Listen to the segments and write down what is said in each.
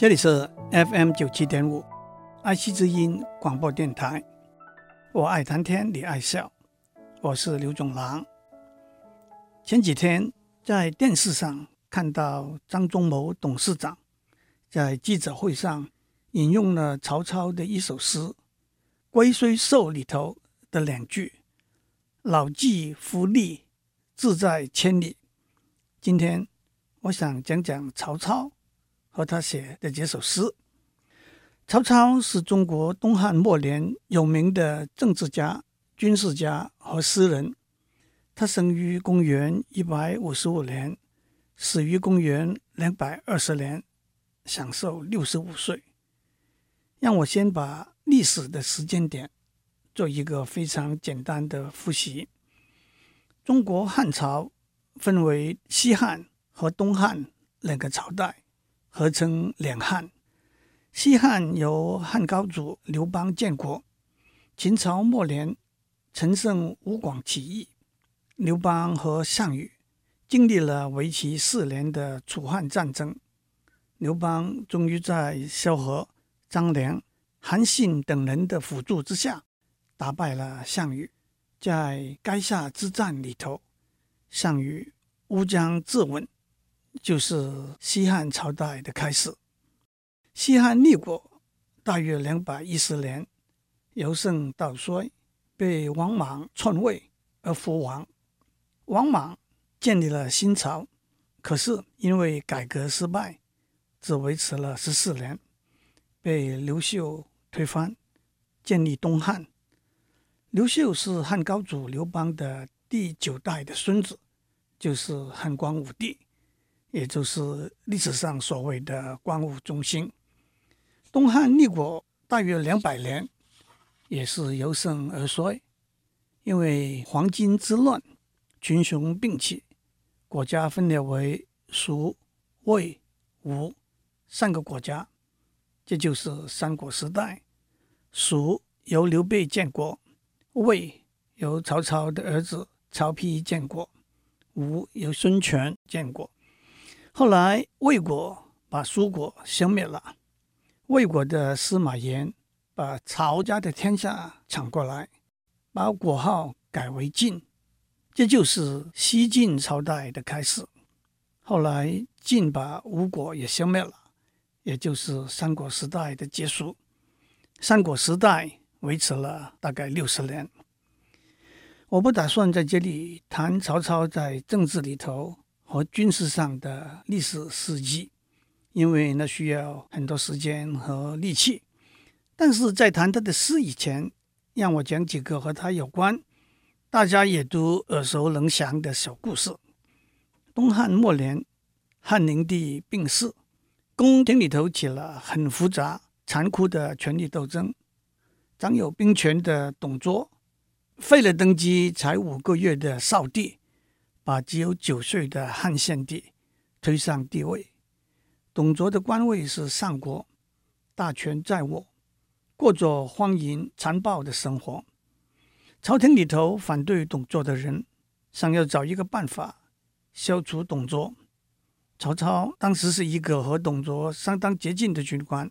这里是 FM 九七点五，爱惜之音广播电台。我爱谈天，你爱笑，我是刘总郎。前几天在电视上看到张忠谋董事长在记者会上引用了曹操的一首诗《龟虽寿》里头的两句：“老骥伏枥，志在千里。”今天我想讲讲曹操。和他写的这首诗。曹操是中国东汉末年有名的政治家、军事家和诗人。他生于公元一百五十五年，死于公元两百二十年，享寿六十五岁。让我先把历史的时间点做一个非常简单的复习。中国汉朝分为西汉和东汉两个朝代。合称两汉。西汉由汉高祖刘邦建国。秦朝末年，陈胜吴广起义，刘邦和项羽经历了为期四年的楚汉战争。刘邦终于在萧何、张良、韩信等人的辅助之下，打败了项羽。在垓下之战里头，项羽乌江自刎。就是西汉朝代的开始。西汉立国大约两百一十年，由盛到衰，被王莽篡位而覆亡。王莽建立了新朝，可是因为改革失败，只维持了十四年，被刘秀推翻，建立东汉。刘秀是汉高祖刘邦的第九代的孙子，就是汉光武帝。也就是历史上所谓的光武中兴，东汉立国大约两百年，也是由盛而衰，因为黄巾之乱，群雄并起，国家分裂为蜀、魏、吴三个国家，这就是三国时代。蜀由刘备建国，魏由曹操的儿子曹丕建国，吴由孙权建国。后来，魏国把蜀国消灭了。魏国的司马炎把曹家的天下抢过来，把国号改为晋，这就是西晋朝代的开始。后来，晋把吴国也消灭了，也就是三国时代的结束。三国时代维持了大概六十年。我不打算在这里谈曹操在政治里头。和军事上的历史事迹，因为那需要很多时间和力气。但是在谈他的诗以前，让我讲几个和他有关、大家也都耳熟能详的小故事。东汉末年，汉灵帝病逝，宫廷里头起了很复杂、残酷的权力斗争。掌有兵权的董卓，废了登基才五个月的少帝。把只有九岁的汉献帝推上帝位。董卓的官位是上国，大权在握，过着荒淫残暴的生活。朝廷里头反对董卓的人，想要找一个办法消除董卓。曹操当时是一个和董卓相当接近的军官，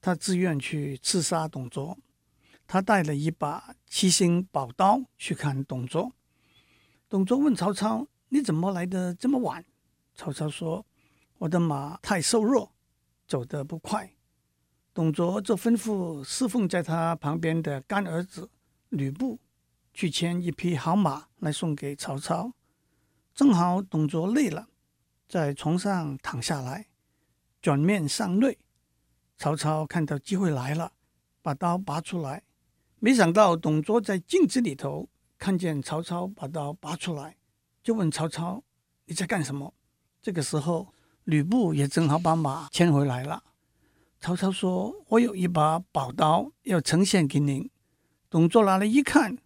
他自愿去刺杀董卓。他带了一把七星宝刀去看董卓。董卓问曹操：“你怎么来的这么晚？”曹操说：“我的马太瘦弱，走得不快。”董卓就吩咐侍奉在他旁边的干儿子吕布去牵一匹好马来送给曹操。正好董卓累了，在床上躺下来，转面上泪。曹操看到机会来了，把刀拔出来，没想到董卓在镜子里头。看见曹操把刀拔出来，就问曹操：“你在干什么？”这个时候，吕布也正好把马牵回来了。曹操说：“我有一把宝刀要呈现给您。”董卓拿来一看，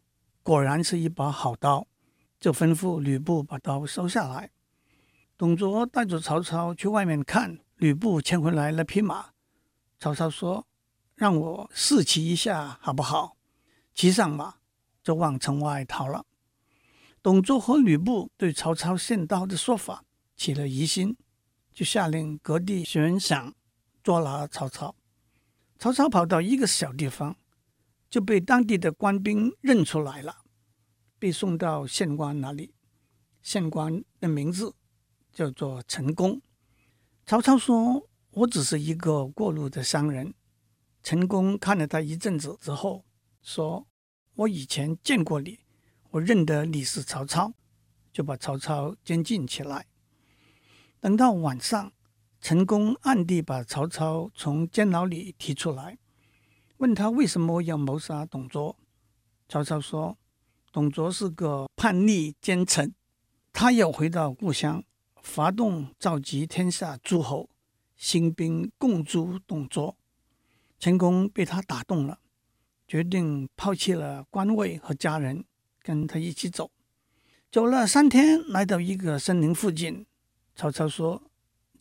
果然是一把好刀，就吩咐吕布把刀收下来。董卓带着曹操去外面看，吕布牵回来了匹马。曹操说：“让我试骑一下好不好？”骑上马。就往城外逃了。董卓和吕布对曹操献刀的说法起了疑心，就下令各地悬赏捉拿曹操。曹操跑到一个小地方，就被当地的官兵认出来了，被送到县官那里。县官的名字叫做陈宫。曹操说：“我只是一个过路的商人。”陈宫看了他一阵子之后，说：“我以前见过你，我认得你是曹操。”就把曹操监禁起来。等到晚上，陈宫暗地把曹操从监牢里提出来，问他为什么要谋杀董卓。曹操说：“董卓是个叛逆奸臣，他要回到故乡，发动召集天下诸侯，兴兵共诛董卓。”陈宫被他打动了，决定抛弃了官位和家人，跟他一起走。走了三天，来到一个森林附近。曹操说：“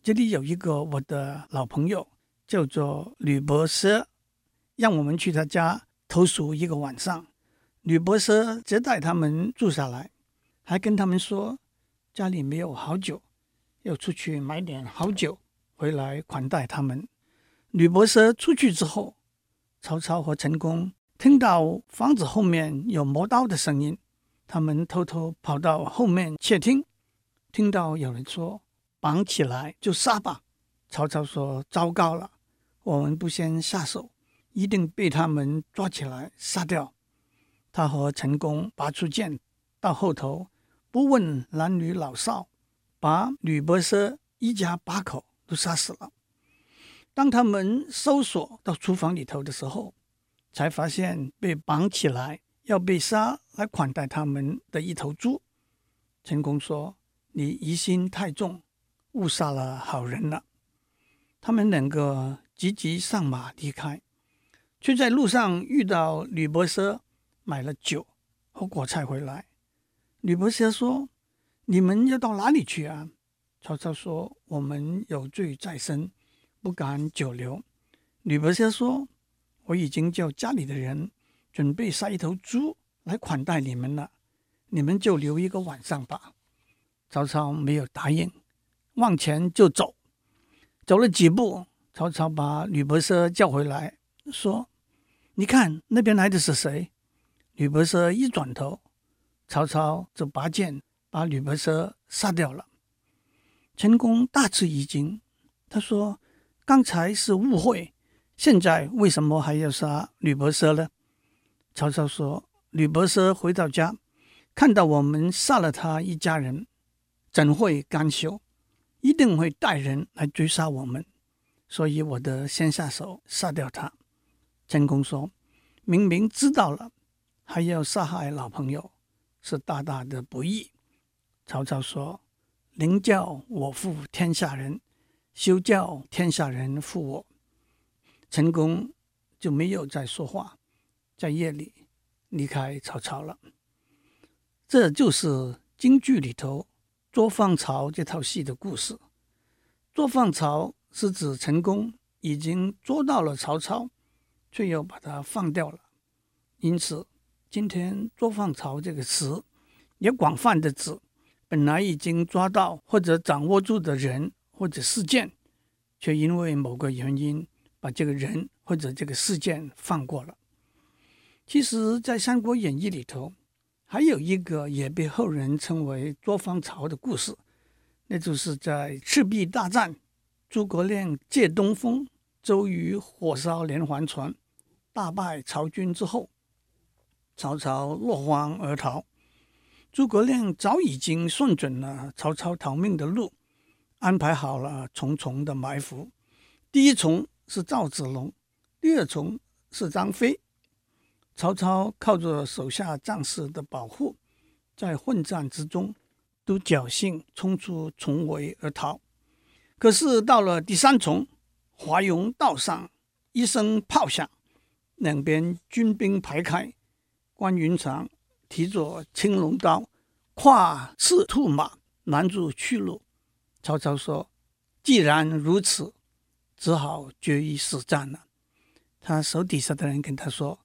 这里有一个我的老朋友，叫做吕伯奢，让我们去他家投宿一个晚上。”吕伯奢接待他们住下来，还跟他们说家里没有好酒，要出去买点好酒回来款待他们。吕伯奢出去之后，曹操和陈宫听到房子后面有磨刀的声音，他们偷偷跑到后面窃听，听到有人说：“绑起来就杀吧。”曹操说：“糟糕了，我们不先下手，一定被他们抓起来杀掉。”他和陈宫拔出剑，到后头不问男女老少，把吕伯奢一家八口都杀死了。当他们搜索到厨房里头的时候，才发现被绑起来要被杀来款待他们的一头猪。陈宫说：“你疑心太重，误杀了好人了。”他们两个急急上马离开，却在路上遇到吕伯奢，买了酒和果菜回来。吕伯奢说：“你们要到哪里去啊？”曹操说：“我们有罪在身。”不敢久留。吕伯奢说：“我已经叫家里的人准备杀一头猪来款待你们了，你们就留一个晚上吧。”曹操没有答应，往前就走。走了几步，曹操把吕伯奢叫回来，说：“你看那边来的是谁？”吕伯奢一转头，曹操就拔剑把吕伯奢杀掉了。陈宫大吃一惊，他说。刚才是误会，现在为什么还要杀吕伯奢呢？曹操说：“吕伯奢回到家，看到我们杀了他一家人，怎会甘休？一定会带人来追杀我们，所以我得先下手杀掉他。”陈宫说：“明明知道了，还要杀害老朋友，是大大的不义。”曹操说：“宁叫我负天下人。”休叫天下人负我，陈宫就没有再说话，在夜里离开曹操了。这就是京剧里头捉放曹这套戏的故事。捉放曹是指陈宫已经捉到了曹操，却又把他放掉了。因此，今天“捉放曹”这个词也广泛的指本来已经抓到或者掌握住的人。或者事件，却因为某个原因把这个人或者这个事件放过了。其实，在《三国演义》里头，还有一个也被后人称为“捉放曹”的故事，那就是在赤壁大战，诸葛亮借东风，周瑜火烧连环船，大败曹军之后，曹操落荒而逃。诸葛亮早已经算准了曹操逃命的路。安排好了重重的埋伏，第一重是赵子龙，第二重是张飞。曹操靠着手下将士的保护，在混战之中都侥幸冲出重围而逃。可是到了第三重，华容道上一声炮响，两边军兵排开，关云长提着青龙刀，跨赤兔马拦住去路。曹操说：“既然如此，只好决一死战了。”他手底下的人跟他说：“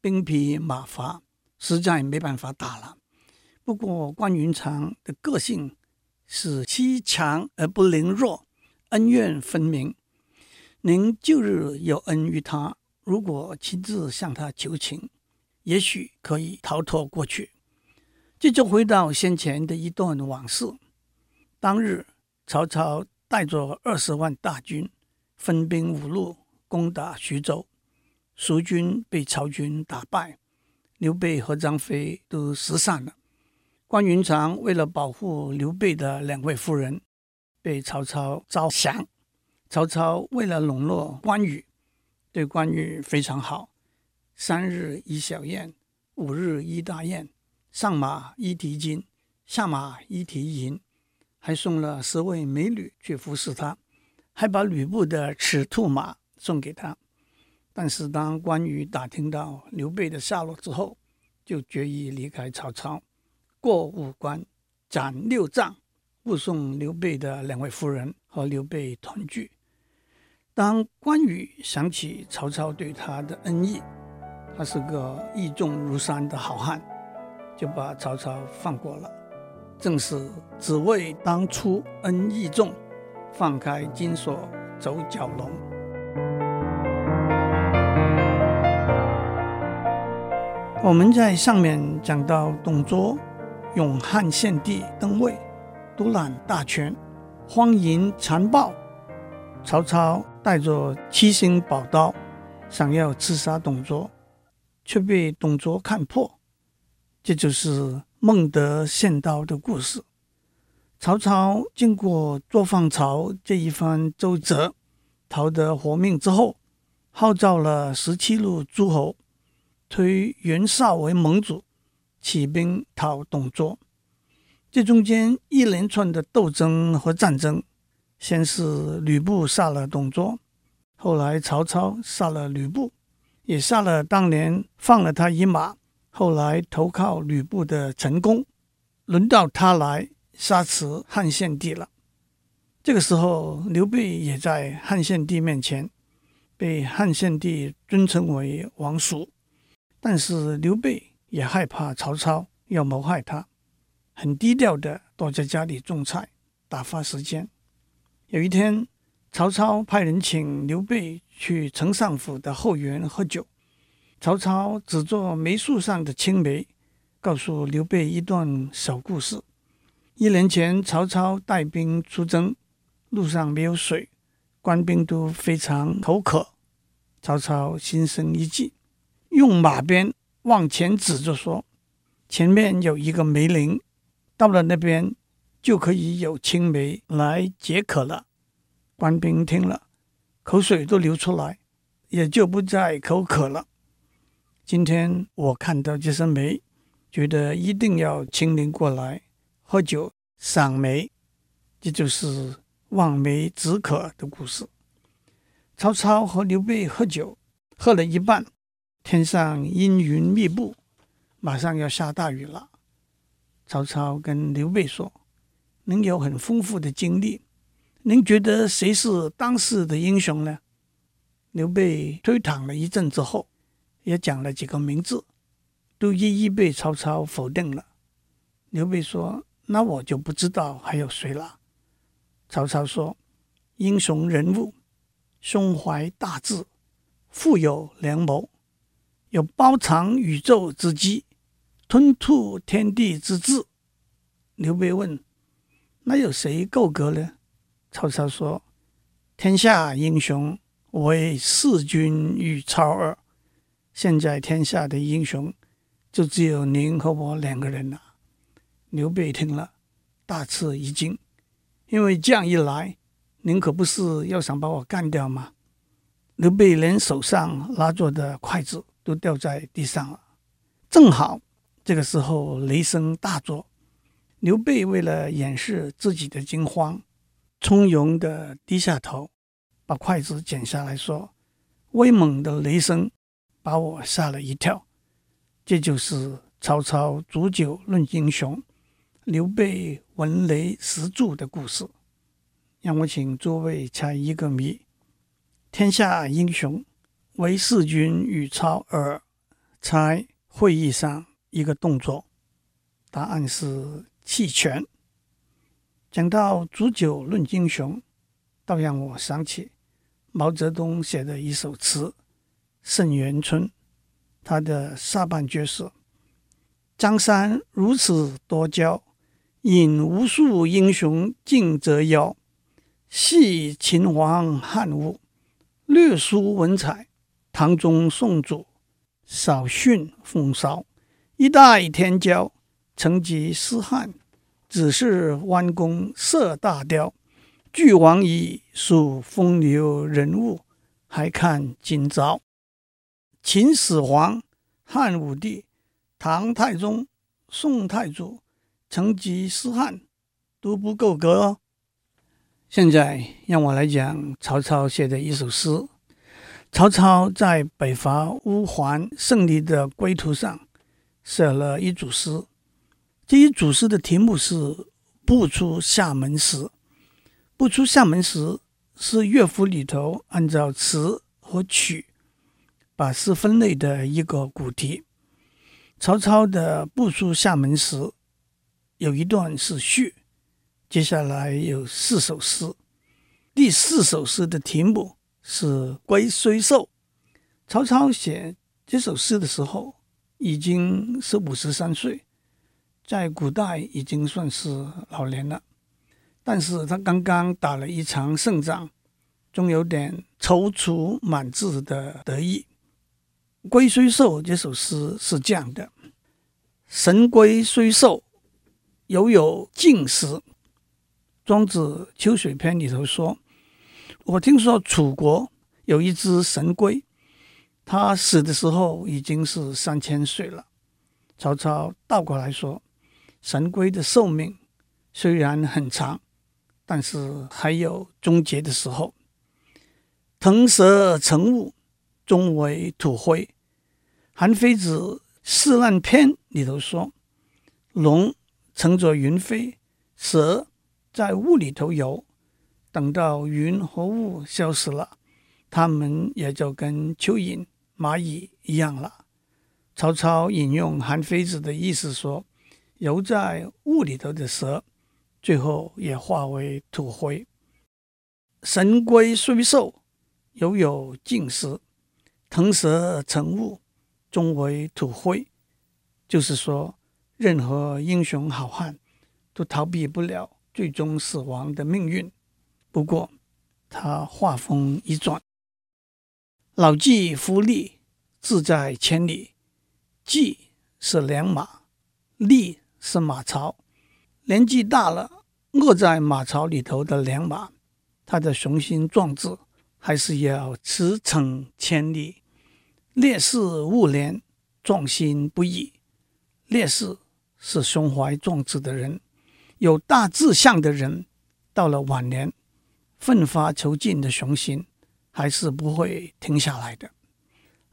兵疲马乏，实在没办法打了。”不过关云长的个性是欺强而不凌弱，恩怨分明。您旧日有恩于他，如果亲自向他求情，也许可以逃脱过去。这就回到先前的一段往事。当日，曹操带着二十万大军，分兵五路攻打徐州，蜀军被曹军打败，刘备和张飞都失散了。关云长为了保护刘备的两位夫人，被曹操招降。曹操为了笼络关羽，对关羽非常好，三日一小宴，五日一大宴。上马一提金，下马一提银，还送了十位美女去服侍他，还把吕布的赤兔马送给他。但是当关羽打听到刘备的下落之后，就决意离开曹操，过五关斩六将，护送刘备的两位夫人和刘备团聚。当关羽想起曹操对他的恩义，他是个义重如山的好汉。就把曹操放过了，正是只为当初恩义重，放开金锁走蛟龙。我们在上面讲到董卓拥汉献帝登位，独揽大权，荒淫残暴。曹操带着七星宝刀，想要刺杀董卓，却被董卓看破。这就是孟德献刀的故事。曹操经过作放曹这一番周折，逃得活命之后，号召了十七路诸侯，推袁绍为盟主，起兵讨董卓。这中间一连串的斗争和战争，先是吕布杀了董卓，后来曹操杀了吕布，也杀了当年放了他一马。后来投靠吕布的陈宫，轮到他来杀死汉献帝了。这个时候，刘备也在汉献帝面前被汉献帝尊称为王叔，但是刘备也害怕曹操要谋害他，很低调的躲在家里种菜打发时间。有一天，曹操派人请刘备去丞相府的后园喝酒。曹操指着梅树上的青梅，告诉刘备一段小故事。一年前，曹操带兵出征，路上没有水，官兵都非常口渴。曹操心生一计，用马鞭往前指着说：“前面有一个梅林，到了那边就可以有青梅来解渴了。”官兵听了，口水都流出来，也就不再口渴了。今天我看到这些梅，觉得一定要亲临过来喝酒赏梅，这就是望梅止渴的故事。曹操和刘备喝酒，喝了一半，天上阴云密布，马上要下大雨了。曹操跟刘备说：“您有很丰富的经历，您觉得谁是当时的英雄呢？”刘备推搪了一阵之后。也讲了几个名字，都一一被曹操否定了。刘备说：“那我就不知道还有谁了。”曹操说：“英雄人物，胸怀大志，富有良谋，有包藏宇宙之机，吞吐天地之志。”刘备问：“那有谁够格呢？”曹操说：“天下英雄，唯势均与操耳。”现在天下的英雄，就只有您和我两个人了。刘备听了，大吃一惊，因为这样一来，您可不是要想把我干掉吗？刘备连手上拿着的筷子都掉在地上了。正好这个时候雷声大作，刘备为了掩饰自己的惊慌，从容地低下头，把筷子剪下来说：“威猛的雷声。”把我吓了一跳，这就是曹操煮酒论英雄，刘备闻雷识柱的故事。让我请诸位猜一个谜：天下英雄，唯势均与操耳。猜会议上一个动作，答案是弃权。讲到煮酒论英雄，倒让我想起毛泽东写的一首词《沁园春》，他的下半句是：“江山如此多娇，引无数英雄竞折腰。惜秦皇汉武，略输文采；唐宗宋祖，少逊风骚。一代天骄，成吉思汗，只是弯弓射大雕。”俱往矣，数风流人物，还看今朝。秦始皇、汉武帝、唐太宗、宋太祖、成吉思汗都不够格哦。现在让我来讲曹操写的一首诗。曹操在北伐乌桓胜利的归途上写了一组诗，这一组诗的题目是《不出厦门时》。不出厦门时是乐府里头按照词和曲把诗分类的一个古题。曹操的不出厦门时有一段是序，接下来有四首诗。第四首诗的题目是《龟虽寿》。曹操写这首诗的时候已经是五十三岁，在古代已经算是老年了。但是他刚刚打了一场胜仗，总有点踌躇满志的得意。《龟虽寿》这首诗是这样的：“神龟虽寿，犹有竟时。”庄子《秋水篇》里头说：“我听说楚国有一只神龟，它死的时候已经是三千岁了。”曹操倒过来说：“神龟的寿命虽然很长。”但是还有终结的时候，腾蛇乘雾，终为土灰。韩非子《四难篇》里头说，龙乘着云飞，蛇在雾里头游，等到云和雾消失了，它们也就跟蚯蚓、蚂蚁一样了。曹操引用韩非子的意思说，游在雾里头的蛇。最后也化为土灰。神龟虽寿，犹有竟时；腾蛇乘雾，终为土灰。就是说，任何英雄好汉都逃避不了最终死亡的命运。不过，他话锋一转：“老骥伏枥，志在千里。”骥是良马，枥是马槽。年纪大了，卧在马槽里头的良马，他的雄心壮志还是要驰骋千里。烈士暮年，壮心不已。烈士是胸怀壮志的人，有大志向的人，到了晚年，奋发求进的雄心还是不会停下来的。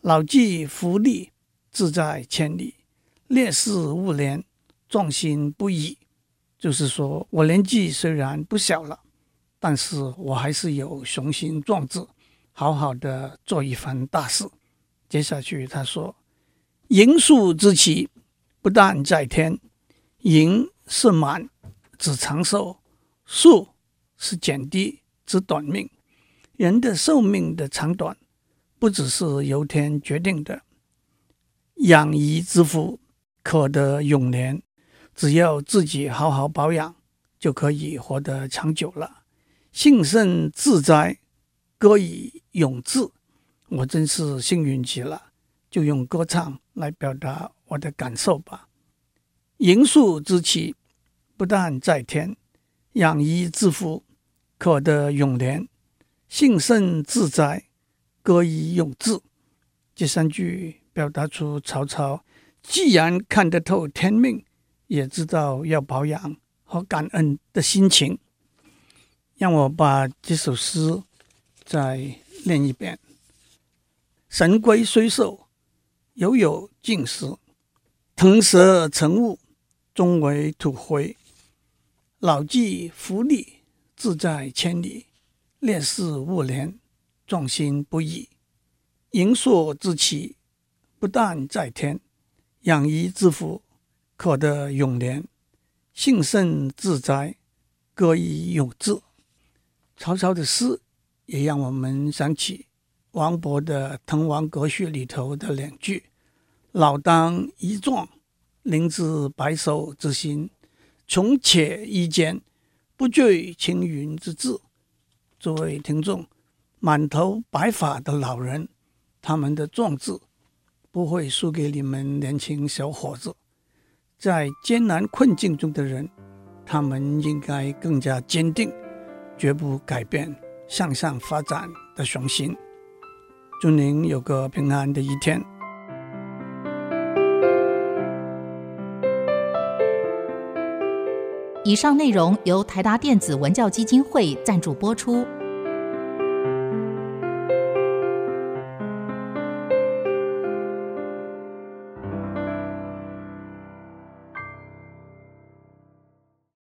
老骥伏枥，志在千里。烈士暮年，壮心不已。就是说，我年纪虽然不小了，但是我还是有雄心壮志，好好的做一番大事。接下去他说：“盈树之奇，不但在天。盈是满，指长寿；数是减低，指短命。人的寿命的长短，不只是由天决定的。养怡之福，可得永年。”只要自己好好保养，就可以活得长久了。幸甚至哉，歌以咏志。我真是幸运极了，就用歌唱来表达我的感受吧。盈数之期，不但在天；养怡之福，可得永年。幸甚至哉，歌以咏志。这三句表达出曹操既然看得透天命。也知道要保养和感恩的心情，让我把这首诗再念一遍：神龟虽寿，犹有竟时；腾蛇乘雾，终为土灰。老骥伏枥，志在千里；烈士暮年，壮心不已。盈数之期，不但在天；养怡之福。可得永年，幸甚至哉，歌以咏志。曹操的诗也让我们想起王勃的《滕王阁序》里头的两句：“老当益壮，宁知白首之心，穷且益坚，不坠青云之志。”诸位听众，满头白发的老人，他们的壮志不会输给你们年轻小伙子。在艰难困境中的人，他们应该更加坚定，绝不改变向上发展的雄心。祝您有个平安的一天。以上内容由台达电子文教基金会赞助播出。